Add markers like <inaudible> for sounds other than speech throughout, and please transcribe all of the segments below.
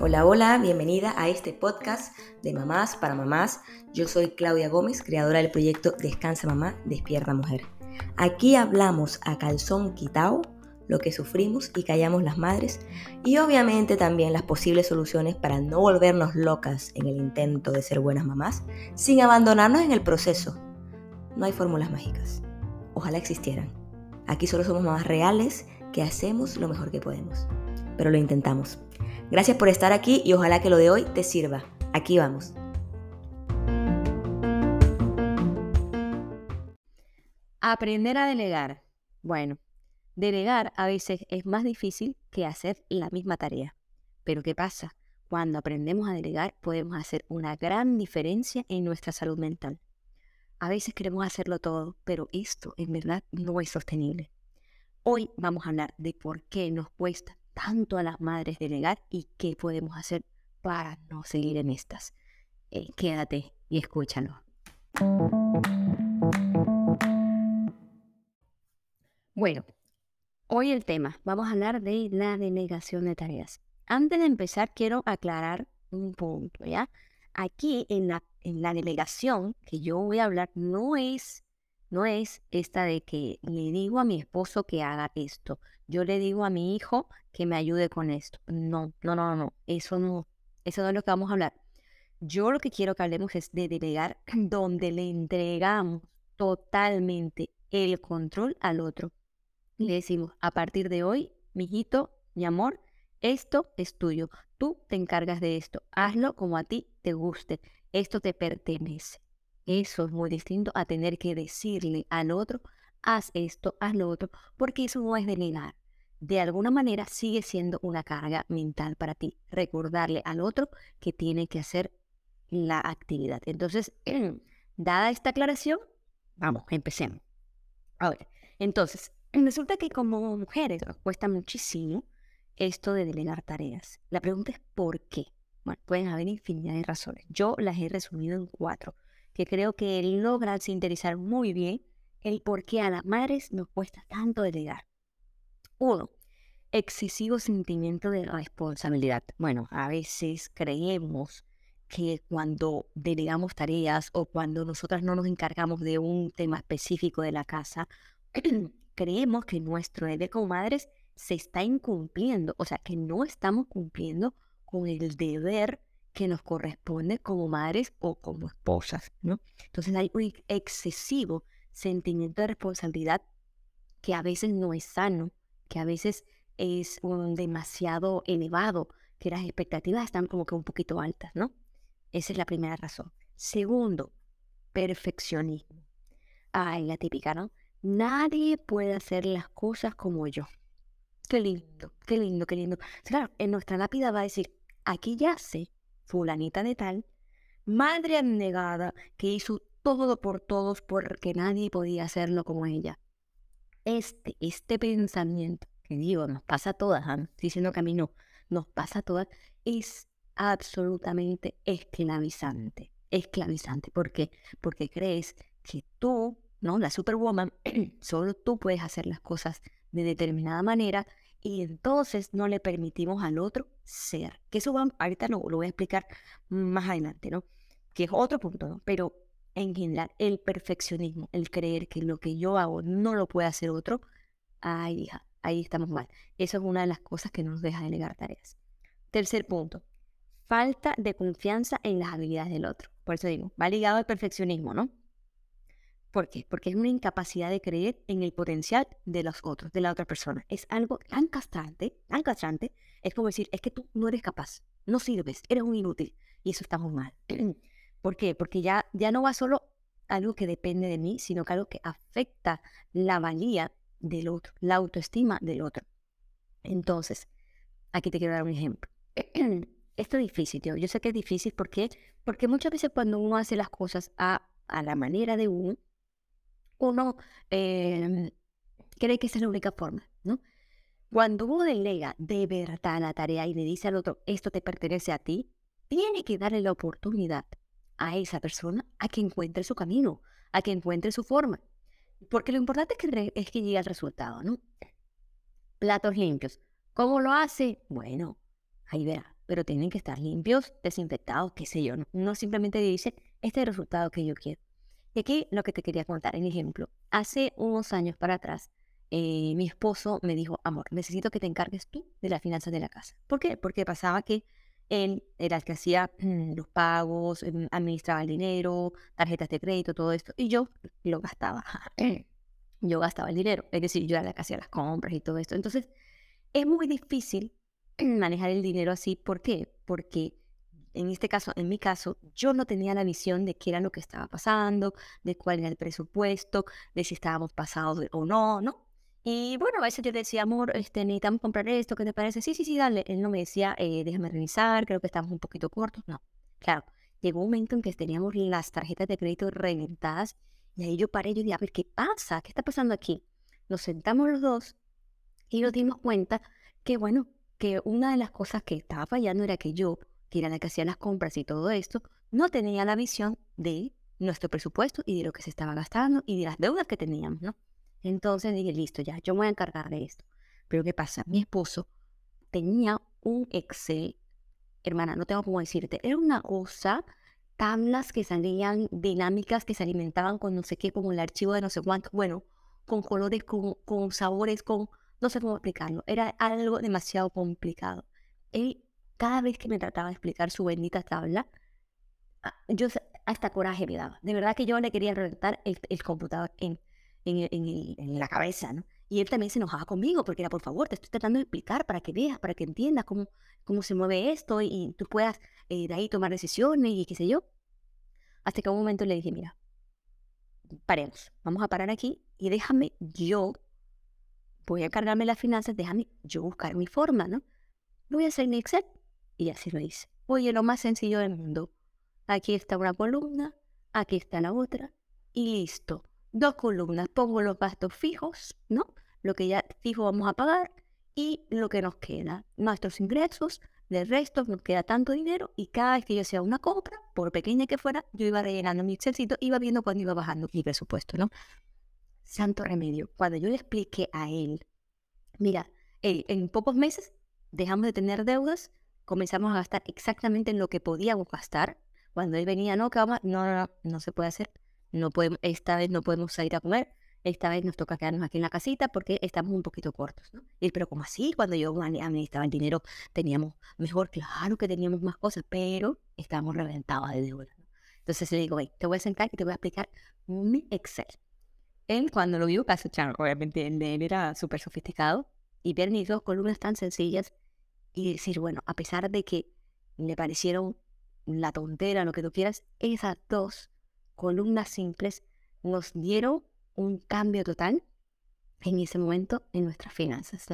Hola, hola, bienvenida a este podcast de Mamás para Mamás. Yo soy Claudia Gómez, creadora del proyecto Descansa Mamá, Despierta Mujer. Aquí hablamos a calzón quitao lo que sufrimos y callamos las madres y obviamente también las posibles soluciones para no volvernos locas en el intento de ser buenas mamás sin abandonarnos en el proceso. No hay fórmulas mágicas. Ojalá existieran. Aquí solo somos mamás reales que hacemos lo mejor que podemos. Pero lo intentamos. Gracias por estar aquí y ojalá que lo de hoy te sirva. Aquí vamos. Aprender a delegar. Bueno, delegar a veces es más difícil que hacer la misma tarea. Pero ¿qué pasa? Cuando aprendemos a delegar podemos hacer una gran diferencia en nuestra salud mental. A veces queremos hacerlo todo, pero esto en verdad no es sostenible. Hoy vamos a hablar de por qué nos cuesta tanto a las madres delegar y qué podemos hacer para no seguir en estas. Eh, quédate y escúchalo. Bueno, hoy el tema, vamos a hablar de la delegación de tareas. Antes de empezar, quiero aclarar un punto, ¿ya? Aquí en la, la delegación que yo voy a hablar no es no es esta de que le digo a mi esposo que haga esto, yo le digo a mi hijo que me ayude con esto. No, no, no, no, eso no, eso no es lo que vamos a hablar. Yo lo que quiero que hablemos es de delegar <clears throat> donde le entregamos totalmente el control al otro. Le decimos, a partir de hoy, mijito, mi amor, esto es tuyo. Tú te encargas de esto. Hazlo como a ti te guste. Esto te pertenece. Eso es muy distinto a tener que decirle al otro, haz esto, haz lo otro, porque eso no es delegar. De alguna manera sigue siendo una carga mental para ti, recordarle al otro que tiene que hacer la actividad. Entonces, <clears throat> dada esta aclaración, vamos, empecemos. Ahora, entonces, <clears throat> resulta que como mujeres nos cuesta muchísimo esto de delegar tareas. La pregunta es ¿por qué? Bueno, pueden haber infinidad de razones. Yo las he resumido en cuatro que creo que logran sintetizar muy bien el por qué a las madres nos cuesta tanto delegar. Uno, excesivo sentimiento de responsabilidad. Bueno, a veces creemos que cuando delegamos tareas o cuando nosotras no nos encargamos de un tema específico de la casa, <clears throat> creemos que nuestro deber como madres se está incumpliendo, o sea, que no estamos cumpliendo con el deber que nos corresponde como madres o como esposas, ¿no? Entonces hay un excesivo sentimiento de responsabilidad que a veces no es sano, que a veces es un demasiado elevado, que las expectativas están como que un poquito altas, ¿no? Esa es la primera razón. Segundo, perfeccionismo. Ay, la típica, ¿no? Nadie puede hacer las cosas como yo. Qué lindo, qué lindo, qué lindo. Claro, en nuestra lápida va a decir, aquí ya sé fulanita de tal, madre abnegada que hizo todo por todos porque nadie podía hacerlo como ella. Este, este pensamiento, que digo, nos pasa a todas, ¿eh? diciendo que a mí no, nos pasa a todas, es absolutamente esclavizante. Esclavizante. ¿Por qué? Porque crees que tú, ¿no? La superwoman, <clears throat> solo tú puedes hacer las cosas de determinada manera y entonces no le permitimos al otro ser. Que eso va, ahorita lo, lo voy a explicar más adelante, ¿no? Que es otro punto, ¿no? Pero en general, el perfeccionismo, el creer que lo que yo hago no lo puede hacer otro, ahí, hija, ahí estamos mal. Eso es una de las cosas que nos deja delegar tareas. Tercer punto, falta de confianza en las habilidades del otro. Por eso digo, va ligado al perfeccionismo, ¿no? ¿Por qué? Porque es una incapacidad de creer en el potencial de los otros, de la otra persona. Es algo tan castrante, tan castrante, es como decir, es que tú no eres capaz, no sirves, eres un inútil. Y eso está muy mal. <clears throat> ¿Por qué? Porque ya, ya no va solo algo que depende de mí, sino que algo que afecta la valía del otro, la autoestima del otro. Entonces, aquí te quiero dar un ejemplo. <clears throat> Esto es difícil, tío. Yo sé que es difícil porque, porque muchas veces cuando uno hace las cosas a, a la manera de uno, uno em, cree que esa es la única forma, ¿no? Cuando uno delega de verdad la tarea y le dice al otro, esto te pertenece a ti, tiene que darle la oportunidad a esa persona a que encuentre su camino, a que encuentre su forma. Porque lo importante es que, es que llegue al resultado, ¿no? Platos limpios. ¿Cómo lo hace? Bueno, ahí verá. Pero tienen que estar limpios, desinfectados, qué sé yo. No, no simplemente dice, este es el resultado que yo quiero. Y aquí lo que te quería contar, en ejemplo. Hace unos años para atrás, eh, mi esposo me dijo, amor, necesito que te encargues tú de las finanzas de la casa. ¿Por qué? Porque pasaba que él era el que hacía mm, los pagos, em, administraba el dinero, tarjetas de crédito, todo esto, y yo lo gastaba. <laughs> yo gastaba el dinero, es decir, yo era la que hacía las compras y todo esto. Entonces, es muy difícil <clears throat> manejar el dinero así. ¿Por qué? Porque en este caso, en mi caso, yo no tenía la visión de qué era lo que estaba pasando, de cuál era el presupuesto, de si estábamos pasados o no, ¿no? Y bueno, a veces yo decía, amor, este, necesitamos comprar esto, ¿qué te parece? Sí, sí, sí, dale. Él no me decía, eh, déjame revisar, creo que estamos un poquito cortos. No, claro, llegó un momento en que teníamos las tarjetas de crédito reventadas y ahí yo paré yo dije, a ver, ¿qué pasa? ¿Qué está pasando aquí? Nos sentamos los dos y nos dimos cuenta que, bueno, que una de las cosas que estaba fallando era que yo, que era la que hacía las compras y todo esto, no tenía la visión de nuestro presupuesto y de lo que se estaba gastando y de las deudas que teníamos, ¿no? Entonces dije, listo, ya, yo me voy a encargar de esto. Pero ¿qué pasa? Mi esposo tenía un Excel, hermana, no tengo cómo decirte, era una cosa, tablas que salían dinámicas, que se alimentaban con no sé qué, como el archivo de no sé cuánto, bueno, con colores, con, con sabores, con, no sé cómo explicarlo, era algo demasiado complicado. Él, cada vez que me trataba de explicar su bendita tabla, ah, yo hasta coraje me daba. De verdad que yo le quería reventar el, computador en la cabeza, ¿no? Y él también se enojaba conmigo porque era, por favor, te estoy tratando de explicar para que veas, para que entiendas cómo, cómo se mueve esto y, tú puedas eh, de ahí tomar decisiones y qué sé yo. Hasta que un momento le dije, mira, paremos, vamos a parar aquí y déjame yo, voy a cargarme las finanzas, déjame yo buscar mi forma, ¿no? Voy a hacer mi Excel y así lo hice. Oye, lo más sencillo del mundo. Aquí está una columna, aquí está la otra y listo dos columnas. Pongo los gastos fijos, ¿no? Lo que ya fijo vamos a pagar y lo que nos queda. Nuestros ingresos, del resto nos queda tanto dinero y cada vez que yo hacía una compra, por pequeña que fuera, yo iba rellenando mi Excelcito, iba viendo cuándo iba bajando mi presupuesto, ¿no? Santo remedio. Cuando yo le expliqué a él, mira, en pocos meses dejamos de tener deudas, comenzamos a gastar exactamente en lo que podíamos gastar. Cuando él venía, no, no, no, no se puede hacer no podemos, esta vez no podemos salir a comer, esta vez nos toca quedarnos aquí en la casita porque estamos un poquito cortos, ¿no? Y, pero como así, cuando yo administraba el dinero teníamos mejor, claro que teníamos más cosas, pero estábamos reventados de deuda. Entonces le digo, te voy a sentar y te voy a explicar mi Excel. Él cuando lo vio, obviamente él, era súper sofisticado, y ver mis dos columnas tan sencillas y decir, bueno, a pesar de que le parecieron la tontera, lo que tú quieras, esas dos columnas simples nos dieron un cambio total en ese momento en nuestras finanzas.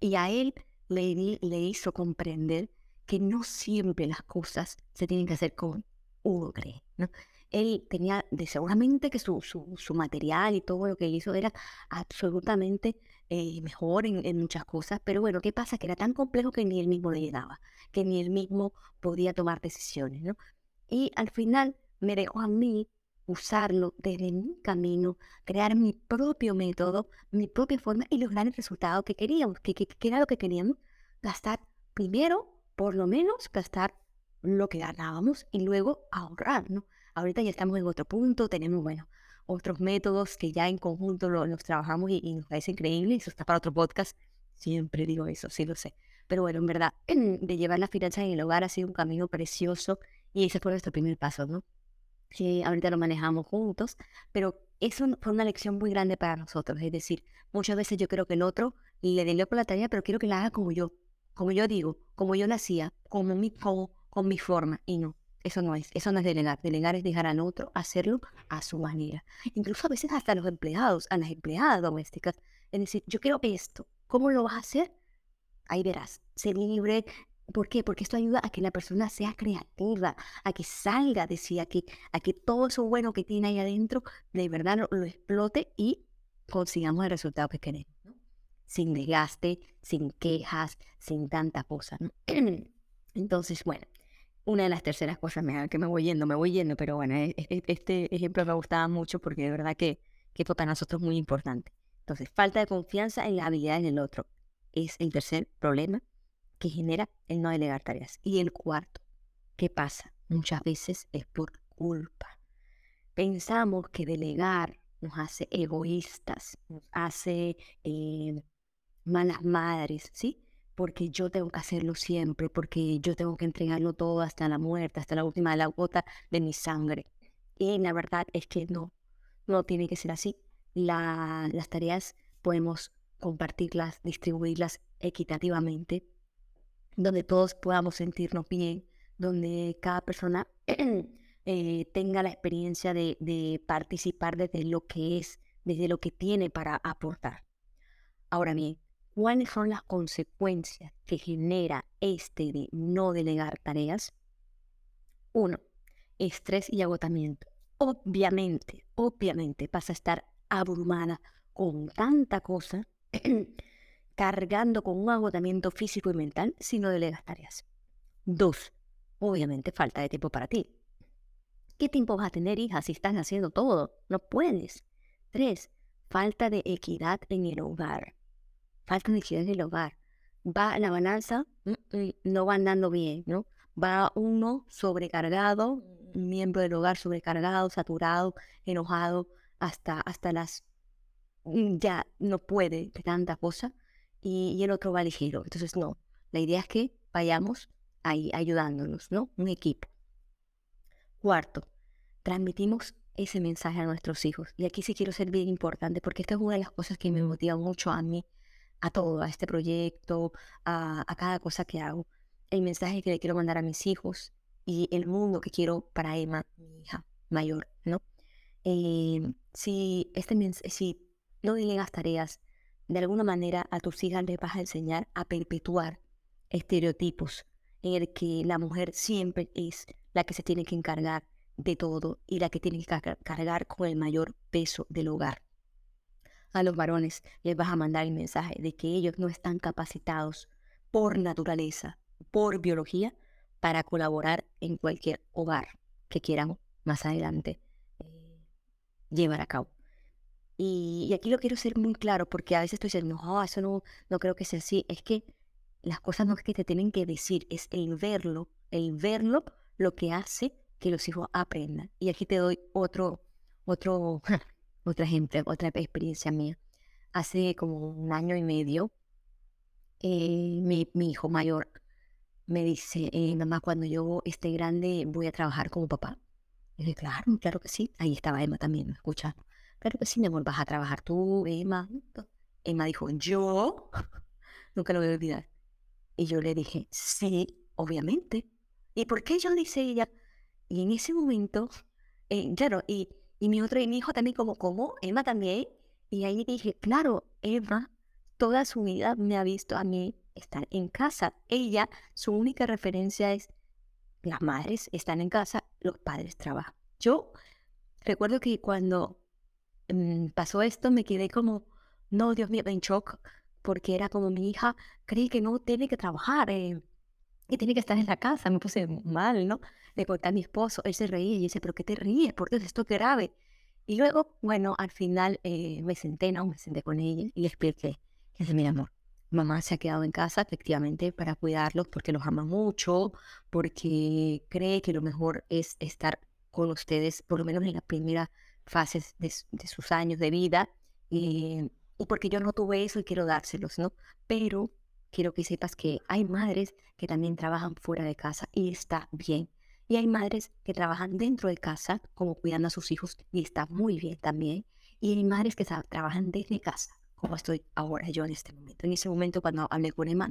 Y a él le, le hizo comprender que no siempre las cosas se tienen que hacer como uno cree. ¿no? Él tenía de seguramente que su, su, material y todo lo que hizo era absolutamente eh, mejor en, en, muchas cosas, pero bueno, ¿qué pasa? Que era tan complejo que ni él mismo le llegaba, que ni él mismo podía tomar decisiones, ¿no? Y al final me dejó a mí usarlo desde mi camino, crear mi propio método, mi propia forma y lograr el resultado que queríamos, que, que, era lo que queríamos, gastar primero, por lo menos, gastar lo que ganábamos y luego ahorrar, ¿no? Ahorita ya estamos en otro punto, tenemos, bueno, otros métodos que ya en conjunto los trabajamos y, nos parece increíble, eso está para otro podcast, siempre digo eso, sí lo sé. Pero bueno, en verdad, <clears throat> de llevar las finanzas en el hogar ha sido un camino precioso y ese fue nuestro primer paso, ¿no? que ahorita lo manejamos juntos, pero eso fue una lección muy grande para nosotros. Es decir, muchas veces yo creo que el otro le delegó la tarea, pero quiero que la haga como yo, como yo digo, como yo la hacía, como mi, con mi forma. Y no, eso no es, eso no es delegar. Delegar es dejar al otro hacerlo a su manera. Incluso a veces hasta a los empleados, a las empleadas domésticas. Es decir, yo quiero esto, ¿cómo lo vas a hacer? Ahí verás, ser libre, ¿Por qué? Porque esto ayuda a que la persona sea creativa, a que salga de sí, a que, a que todo eso bueno que tiene ahí adentro de verdad lo, explote y consigamos el resultado que queremos. Sin desgaste, sin quejas, sin tanta cosa. <clears throat> Entonces, bueno, una de las terceras cosas, que me voy yendo, me voy yendo, pero bueno, e, e, este ejemplo me gustaba mucho porque de verdad que, que para nosotros es muy importante. Entonces, falta de confianza en las habilidades del otro es el tercer problema que genera el no delegar tareas. Y el cuarto, ¿qué pasa? Muchas veces es por culpa. Pensamos que delegar nos hace egoístas, nos hace eh, malas madres, ¿sí? Porque yo tengo que hacerlo siempre, porque yo tengo que entregarlo todo hasta la muerte, hasta la última de la gota de mi sangre. Y la verdad es que no, no tiene que ser así. las tareas podemos compartirlas, distribuirlas equitativamente, donde todos podamos sentirnos bien, donde cada persona <clears throat> eh, tenga la experiencia de, de participar desde lo que es, desde lo que tiene para aportar. Ahora bien, ¿cuáles son las consecuencias que genera este de no delegar tareas? Uno, estrés y agotamiento. Obviamente, obviamente vas a estar abrumada con tanta cosa <clears throat> cargando con un agotamiento físico y mental si no delegas tareas. Dos, obviamente falta de tiempo para ti. ¿Qué tiempo vas a tener, hija, si estás haciendo todo? No puedes. Tres, falta de equidad en el hogar. Falta de equidad en el hogar. Va la balanza, mm, mm, no va andando bien, ¿no? Va uno sobrecargado, un miembro del hogar sobrecargado, saturado, enojado, hasta, hasta las Mm, ya no puede de tanta cosa y, el otro va ligero. Entonces, no, la idea es que vayamos ahí ayudándonos, ¿no? Un equipo. Cuarto, transmitimos ese mensaje a nuestros hijos. Y aquí sí quiero ser bien importante porque esta es una de las cosas que me motiva mucho a mí, a todo, a este proyecto, a, a cada cosa que hago. El mensaje que le quiero mandar a mis hijos y el mundo que quiero para Emma, mi hija mayor, ¿no? Eh, si, este, si no delegas tareas. De alguna manera a tus hijas les vas a enseñar a perpetuar estereotipos en el que la mujer siempre es la que se tiene que encargar de todo y la que tiene que cargar con el mayor peso del hogar. A los varones les vas a mandar el mensaje de que ellos no están capacitados por naturaleza, por biología, para colaborar en cualquier hogar que quieran más adelante eh, llevar a cabo. Y, aquí lo quiero ser muy claro porque a veces estoy diciendo, no, eso no, no creo que sea así. Es que las cosas no es que te tienen que decir, es el verlo, el verlo lo que hace que los hijos aprendan. Y aquí te doy otro, otro, <laughs> otro ejemplo, otra experiencia mía. Hace como un año y medio, eh, mi, mi, hijo mayor me dice, eh, mamá, cuando yo esté grande voy a trabajar como papá. Y dije, claro, claro que sí. Ahí estaba Emma también, escucha Claro que sí, amor, vas a trabajar tú, Emma. Emma dijo, ¿yo? <laughs> Nunca lo voy a olvidar. Y yo le dije, sí, obviamente. ¿Y por qué yo dice ella? Y en ese momento, eh, claro, y, y mi otro y hijo también como, ¿cómo? Emma también. Y ahí dije, claro, Emma toda su vida me ha visto a mí estar en casa. Ella, su única referencia es, las madres están en casa, los padres trabajan. Yo recuerdo que cuando Mm, pasó esto, me quedé como, no, Dios mío, en shock, porque era como mi hija cree que no tiene que trabajar eh, y tiene que estar en la casa. Me puse mal, ¿no? Le conté a mi esposo, él se reía y dice, ¿pero qué te ríes? ¿Por qué esto es grave? Y luego, bueno, al final eh, me senté, ¿no? Me senté con ella y le expliqué. Y dice, mi amor, mamá se ha quedado en casa efectivamente para cuidarlos porque los ama mucho, porque cree que lo mejor es estar con ustedes, por lo menos en la primera fases de, sus años de vida y, porque yo no tuve eso y quiero dárselos, ¿no? Pero quiero que sepas que hay madres que también trabajan fuera de casa y está bien. Y hay madres que trabajan dentro de casa, como cuidando a sus hijos, y está muy bien también. Y hay madres que trabajan desde casa, como estoy ahora yo en este momento. En ese momento, cuando hablé con Emma,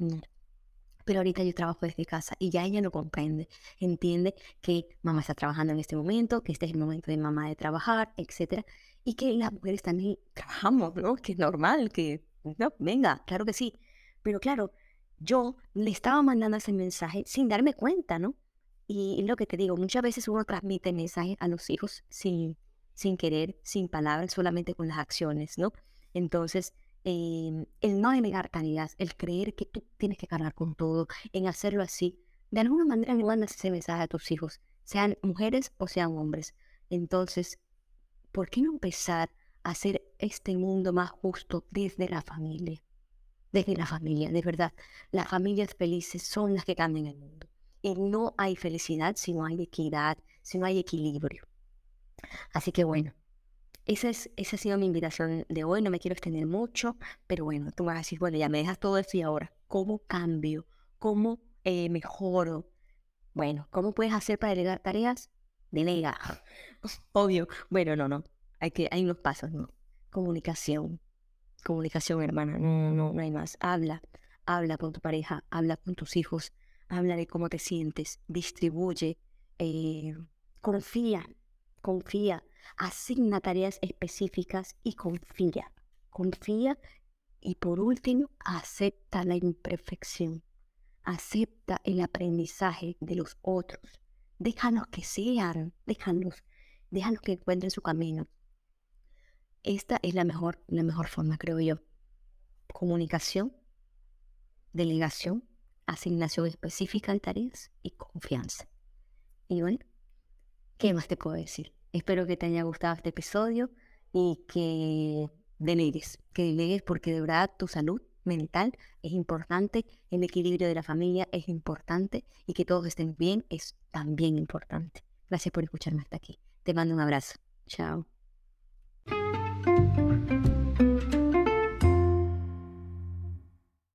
pero ahorita yo trabajo desde casa y ya ella lo comprende, entiende que mamá está trabajando en este momento, que este es el momento de mamá de trabajar, etcétera, y que las mujeres también trabajamos, ¿no? Que es normal, que, no, venga, claro que sí. Pero claro, yo le estaba mandando ese mensaje sin darme cuenta, ¿no? Y lo que te digo, muchas veces uno transmite mensajes a los hijos sin, sin querer, sin palabras, solamente con las acciones, ¿no? Entonces, Em, el no delegar tareas, el creer que tú tienes que cargar con todo, en hacerlo así, de alguna manera le mandas ese mensaje a tus hijos, sean mujeres o sean hombres. Entonces, ¿por qué no empezar hacer este mundo más justo desde la familia. Desde la familia, de verdad. Las familias felices son las que cambian el mundo. Y no hay felicidad si no hay equidad, si no hay equilibrio. Así que bueno, esa, es, esa ha sido mi invitación de hoy. No me quiero extender mucho, pero bueno, tú vas a decir, bueno, ya me dejas todo esto y ahora, ¿cómo cambio? ¿Cómo eh, mejoro? Bueno, ¿cómo puedes hacer para delegar tareas? Delega. <laughs> Obvio. Bueno, no, no. Hay, que, hay unos pasos, ¿no? Comunicación. Comunicación, hermana. No, no, no hay más. Habla. Habla con tu pareja. Habla con tus hijos. Habla de cómo te sientes. Distribuye. Eh, confía. Confía. Asigna tareas específicas y confía. Confía. Y por último, acepta la imperfección. Acepta el aprendizaje de los otros. Déjanos que sean. Déjanos. Déjanos que encuentren su camino. Esta es la mejor, la mejor forma, creo yo. Comunicación, delegación, asignación específica de tareas y confianza. Y bueno, ¿qué más te puedo decir? Espero que te haya gustado este episodio y que delegues, que delegues porque de verdad tu salud mental es importante, el equilibrio de la familia es importante y que todos estén bien es también importante. Gracias por escucharme hasta aquí. Te mando un abrazo. Chao.